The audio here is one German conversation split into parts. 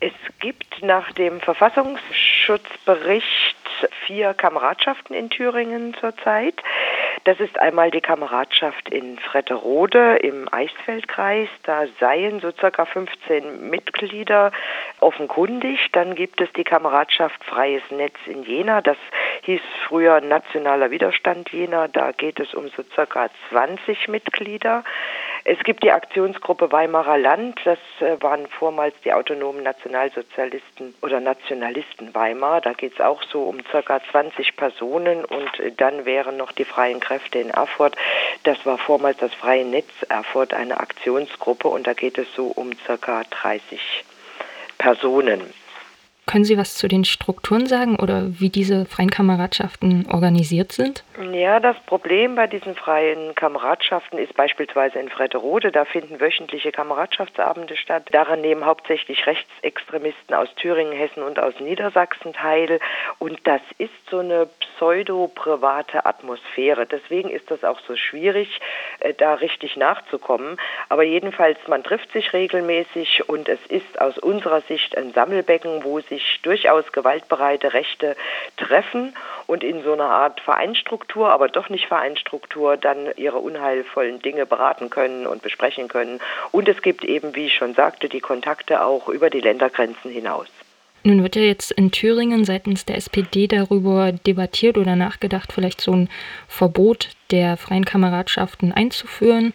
Es gibt nach dem Verfassungsschutzbericht vier Kameradschaften in Thüringen zurzeit. Das ist einmal die Kameradschaft in Fretterode im Eichsfeldkreis. Da seien so circa 15 Mitglieder offenkundig. Dann gibt es die Kameradschaft Freies Netz in Jena. Das hieß früher Nationaler Widerstand Jena. Da geht es um so circa 20 Mitglieder. Es gibt die Aktionsgruppe Weimarer Land, das äh, waren vormals die autonomen Nationalsozialisten oder Nationalisten Weimar. Da geht es auch so um circa 20 Personen und äh, dann wären noch die freien Kräfte in Erfurt. Das war vormals das Freie Netz Erfurt, eine Aktionsgruppe und da geht es so um circa 30 Personen. Können Sie was zu den Strukturen sagen oder wie diese freien Kameradschaften organisiert sind? Ja, das Problem bei diesen freien Kameradschaften ist beispielsweise in Fretterode, da finden wöchentliche Kameradschaftsabende statt. Daran nehmen hauptsächlich Rechtsextremisten aus Thüringen, Hessen und aus Niedersachsen teil. Und das ist so eine pseudo-private Atmosphäre. Deswegen ist das auch so schwierig, äh, da richtig nachzukommen. Aber jedenfalls, man trifft sich regelmäßig und es ist aus unserer Sicht ein Sammelbecken, wo sich sich durchaus gewaltbereite Rechte treffen und in so einer Art Vereinstruktur, aber doch nicht Vereinstruktur, dann ihre unheilvollen Dinge beraten können und besprechen können. Und es gibt eben, wie ich schon sagte, die Kontakte auch über die Ländergrenzen hinaus. Nun wird ja jetzt in Thüringen seitens der SPD darüber debattiert oder nachgedacht, vielleicht so ein Verbot der freien Kameradschaften einzuführen.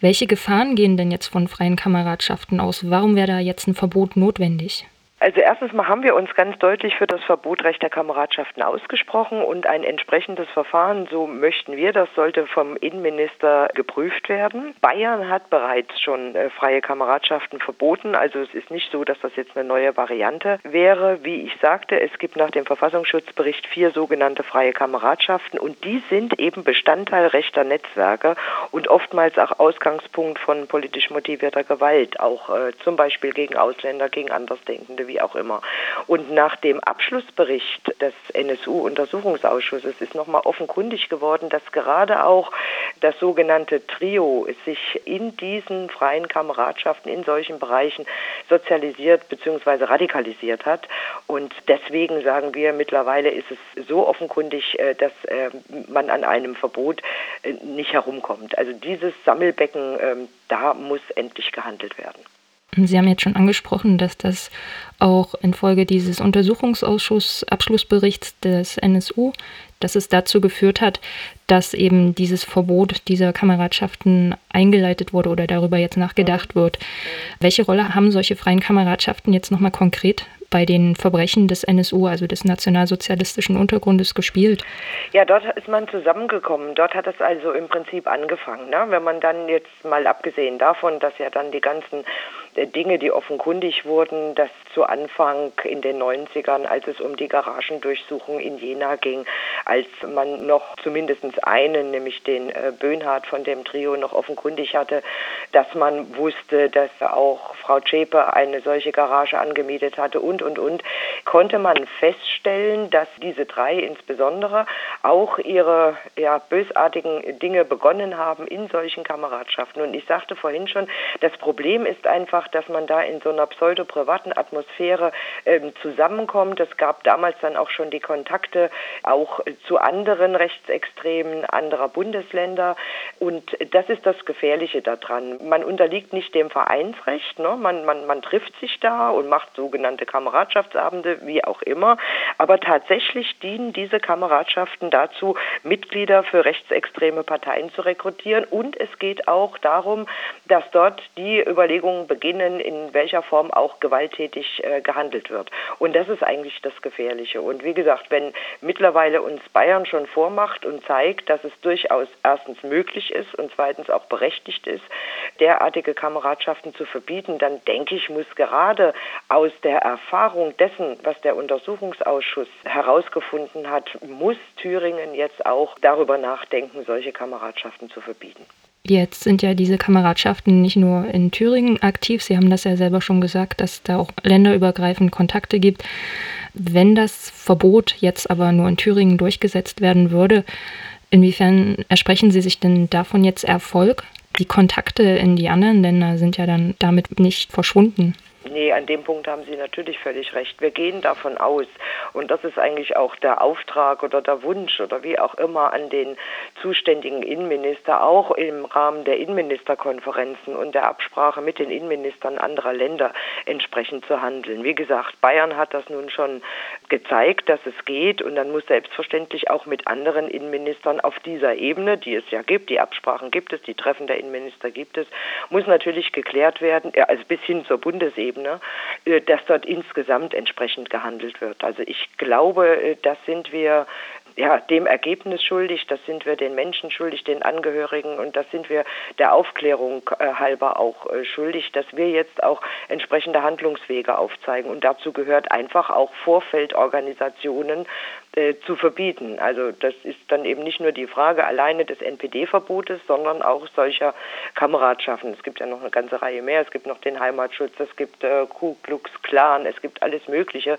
Welche Gefahren gehen denn jetzt von freien Kameradschaften aus? Warum wäre da jetzt ein Verbot notwendig? Also erstens mal haben wir uns ganz deutlich für das Verbot rechter Kameradschaften ausgesprochen und ein entsprechendes Verfahren, so möchten wir, das sollte vom Innenminister geprüft werden. Bayern hat bereits schon äh, freie Kameradschaften verboten, also es ist nicht so, dass das jetzt eine neue Variante wäre. Wie ich sagte, es gibt nach dem Verfassungsschutzbericht vier sogenannte freie Kameradschaften und die sind eben Bestandteil rechter Netzwerke und oftmals auch Ausgangspunkt von politisch motivierter Gewalt, auch äh, zum Beispiel gegen Ausländer, gegen Andersdenkende wie auch immer. Und nach dem Abschlussbericht des NSU-Untersuchungsausschusses ist nochmal offenkundig geworden, dass gerade auch das sogenannte Trio sich in diesen freien Kameradschaften in solchen Bereichen sozialisiert bzw. radikalisiert hat. Und deswegen sagen wir, mittlerweile ist es so offenkundig, äh, dass äh, man an einem Verbot äh, nicht herumkommt. Also dieses Sammelbecken, ähm, da muss endlich gehandelt werden. Sie haben jetzt schon angesprochen, dass das auch infolge dieses Untersuchungsausschuss-Abschlussberichts des NSU, dass es dazu geführt hat, dass eben dieses Verbot dieser Kameradschaften eingeleitet wurde oder darüber jetzt nachgedacht wird. Welche Rolle haben solche freien Kameradschaften jetzt nochmal konkret bei den Verbrechen des NSU, also des nationalsozialistischen Untergrundes, gespielt? Ja, dort ist man zusammengekommen. Dort hat es also im Prinzip angefangen. Ne? Wenn man dann jetzt mal abgesehen davon, dass ja dann die ganzen Dinge, die offenkundig wurden, dass zu Anfang in den 90ern, als es um die Garagendurchsuchung in Jena ging, als man noch zumindest einen, nämlich den äh, Böhnhardt von dem Trio, noch offenkundig hatte, dass man wusste, dass auch Frau Zschäpe eine solche Garage angemietet hatte und, und, und, konnte man feststellen, dass diese drei insbesondere auch ihre ja, bösartigen Dinge begonnen haben in solchen Kameradschaften. Und ich sagte vorhin schon, das Problem ist einfach, dass man da in so einer pseudo-privaten Atmosphäre ähm, zusammenkommt. Es gab damals dann auch schon die Kontakte auch zu anderen Rechtsextremen anderer Bundesländer. Und das ist das Gefährliche daran. Man unterliegt nicht dem Vereinsrecht. Ne? Man, man, man trifft sich da und macht sogenannte Kameradschaftsabende, wie auch immer. Aber tatsächlich dienen diese Kameradschaften dazu, Mitglieder für rechtsextreme Parteien zu rekrutieren. Und es geht auch darum, dass dort die Überlegungen beginnen, in welcher Form auch gewalttätig äh, gehandelt wird. Und das ist eigentlich das Gefährliche. Und wie gesagt, wenn mittlerweile uns Bayern schon vormacht und zeigt, dass es durchaus erstens möglich ist und zweitens auch berechtigt ist, derartige Kameradschaften zu verbieten, dann denke ich, muss gerade aus der Erfahrung dessen, was der Untersuchungsausschuss herausgefunden hat, muss Thüringen jetzt auch darüber nachdenken, solche Kameradschaften zu verbieten. Jetzt sind ja diese Kameradschaften nicht nur in Thüringen aktiv, Sie haben das ja selber schon gesagt, dass da auch länderübergreifend Kontakte gibt. Wenn das Verbot jetzt aber nur in Thüringen durchgesetzt werden würde, inwiefern ersprechen Sie sich denn davon jetzt Erfolg? Die Kontakte in die anderen Länder sind ja dann damit nicht verschwunden. Nee, an dem Punkt haben Sie natürlich völlig recht. Wir gehen davon aus, und das ist eigentlich auch der Auftrag oder der Wunsch oder wie auch immer an den zuständigen Innenminister, auch im Rahmen der Innenministerkonferenzen und der Absprache mit den Innenministern anderer Länder entsprechend zu handeln. Wie gesagt, Bayern hat das nun schon gezeigt, dass es geht und dann muss selbstverständlich auch mit anderen Innenministern auf dieser Ebene, die es ja gibt, die Absprachen gibt es, die Treffen der Innenminister gibt es, muss natürlich geklärt werden, also bis hin zur Bundesebene Ebene, äh, dass dort insgesamt entsprechend gehandelt wird. Also ich glaube, äh, das sind wir ja, dem Ergebnis schuldig, das sind wir den Menschen schuldig, den Angehörigen und das sind wir der Aufklärung äh, halber auch äh, schuldig, dass wir jetzt auch entsprechende Handlungswege aufzeigen. Und dazu gehört einfach auch Vorfeldorganisationen äh, zu verbieten. Also das ist dann eben nicht nur die Frage alleine des NPD-Verbotes, sondern auch solcher Kameradschaften. Es gibt ja noch eine ganze Reihe mehr. Es gibt noch den Heimatschutz, es gibt äh, Ku Klux Klan, es gibt alles Mögliche,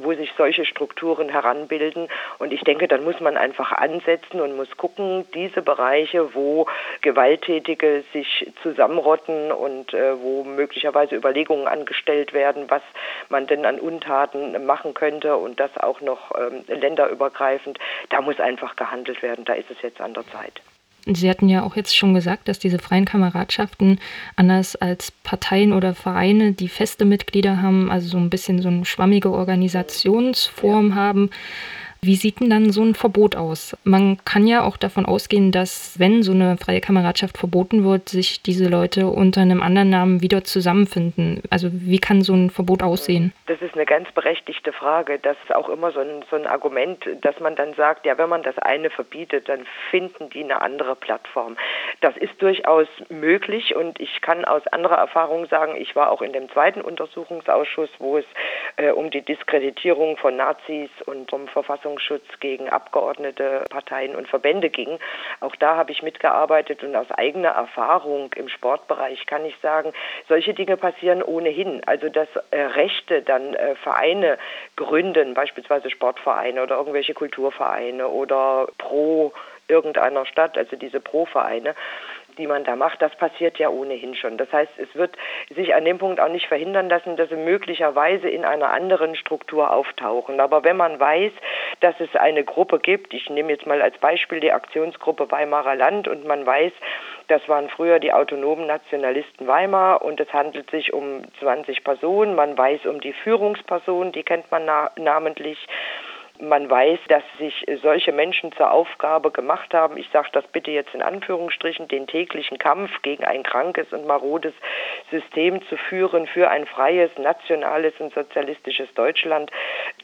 wo sich solche Strukturen heranbilden. Und ich denke, dann muss man einfach ansetzen und muss gucken, diese Bereiche, wo Gewalttätige sich zusammenrotten und äh, wo möglicherweise Überlegungen angestellt werden, was man denn an Untaten machen könnte und das auch noch ähm, länderübergreifend, da muss einfach gehandelt werden. Da ist es jetzt an der Zeit. Sie hatten ja auch jetzt schon gesagt, dass diese freien Kameradschaften anders als Parteien oder Vereine, die feste Mitglieder haben, also so ein bisschen so eine schwammige Organisationsform ja. haben, wie sieht denn dann so ein Verbot aus? Man kann ja auch davon ausgehen, dass wenn so eine freie Kameradschaft verboten wird, sich diese Leute unter einem anderen Namen wieder zusammenfinden. Also wie kann so ein Verbot aussehen? Das ist eine ganz berechtigte Frage. Das ist auch immer so ein, so ein Argument, dass man dann sagt, ja, wenn man das eine verbietet, dann finden die eine andere Plattform. Das ist durchaus möglich und ich kann aus anderer Erfahrung sagen, ich war auch in dem zweiten Untersuchungsausschuss, wo es äh, um die Diskreditierung von Nazis und um Verfassung Verfassungsschutz gegen Abgeordnete, Parteien und Verbände ging. Auch da habe ich mitgearbeitet und aus eigener Erfahrung im Sportbereich kann ich sagen, solche Dinge passieren ohnehin. Also dass äh, Rechte dann äh, Vereine gründen, beispielsweise Sportvereine oder irgendwelche Kulturvereine oder pro irgendeiner Stadt, also diese Pro-Vereine, die man da macht, das passiert ja ohnehin schon. Das heißt, es wird sich an dem Punkt auch nicht verhindern lassen, dass sie möglicherweise in einer anderen Struktur auftauchen. Aber wenn man weiß, dass es eine Gruppe gibt, ich nehme jetzt mal als Beispiel die Aktionsgruppe Weimarer Land und man weiß, das waren früher die autonomen Nationalisten Weimar und es handelt sich um 20 Personen. Man weiß um die Führungsperson, die kennt man na namentlich man weiß, dass sich solche Menschen zur Aufgabe gemacht haben, ich sage das bitte jetzt in Anführungsstrichen, den täglichen Kampf gegen ein krankes und marodes System zu führen für ein freies, nationales und sozialistisches Deutschland.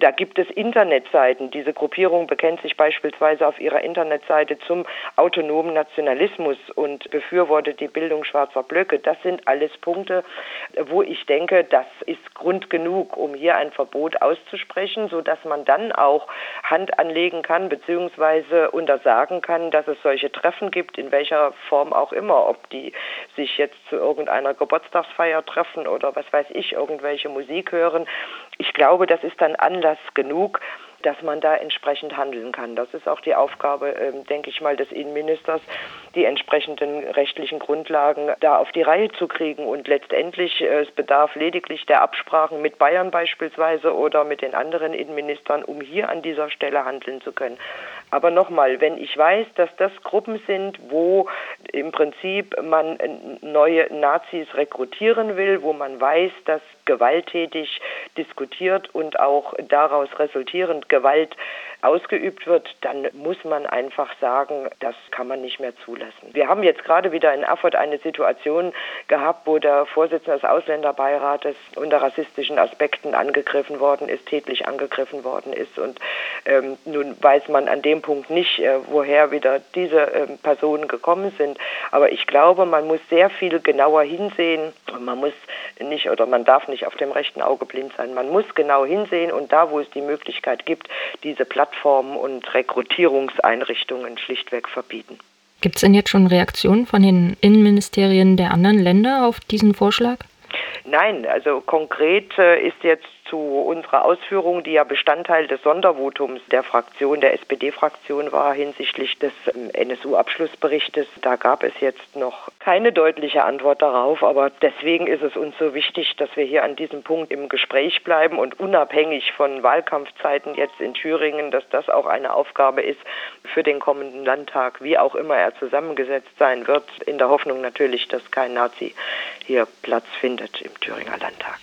Da gibt es Internetseiten. Diese Gruppierung bekennt sich beispielsweise auf ihrer Internetseite zum autonomen Nationalismus und befürwortet die Bildung schwarzer Blöcke. Das sind alles Punkte, wo ich denke, das ist Grund genug, um hier ein Verbot auszusprechen, sodass man dann auch auch Hand anlegen kann beziehungsweise untersagen kann, dass es solche Treffen gibt, in welcher Form auch immer, ob die sich jetzt zu irgendeiner Geburtstagsfeier treffen oder was weiß ich, irgendwelche Musik hören. Ich glaube, das ist dann Anlass genug, dass man da entsprechend handeln kann. Das ist auch die Aufgabe, ähm, denke ich mal, des Innenministers, die entsprechenden rechtlichen Grundlagen da auf die Reihe zu kriegen. Und letztendlich, äh, es bedarf lediglich der Absprachen mit Bayern beispielsweise oder mit den anderen Innenministern, um hier an dieser Stelle handeln zu können. Aber nochmal, wenn ich weiß, dass das Gruppen sind, wo im Prinzip man neue Nazis rekrutieren will, wo man weiß, dass gewalttätig diskutiert und auch daraus resultierend Gewalt Gewalt ausgeübt wird, dann muss man einfach sagen, das kann man nicht mehr zulassen. Wir haben jetzt gerade wieder in Erfurt eine Situation gehabt, wo der Vorsitzende des Ausländerbeirates unter rassistischen Aspekten angegriffen worden ist, tätlich angegriffen worden ist. Und ähm, nun weiß man an dem Punkt nicht, äh, woher wieder diese äh, Personen gekommen sind. Aber ich glaube, man muss sehr viel genauer hinsehen. Man muss nicht oder man darf nicht auf dem rechten Auge blind sein. Man muss genau hinsehen und da, wo es die Möglichkeit gibt, diese Plattformen und Rekrutierungseinrichtungen schlichtweg verbieten. Gibt es denn jetzt schon Reaktionen von den Innenministerien der anderen Länder auf diesen Vorschlag? Nein, also konkret äh, ist jetzt zu unserer Ausführung, die ja Bestandteil des Sondervotums der Fraktion, der SPD-Fraktion war hinsichtlich des ähm, NSU-Abschlussberichtes. Da gab es jetzt noch keine deutliche Antwort darauf, aber deswegen ist es uns so wichtig, dass wir hier an diesem Punkt im Gespräch bleiben und unabhängig von Wahlkampfzeiten jetzt in Thüringen, dass das auch eine Aufgabe ist für den kommenden Landtag, wie auch immer er zusammengesetzt sein wird, in der Hoffnung natürlich, dass kein Nazi hier Platz findet im Thüringer Landtag.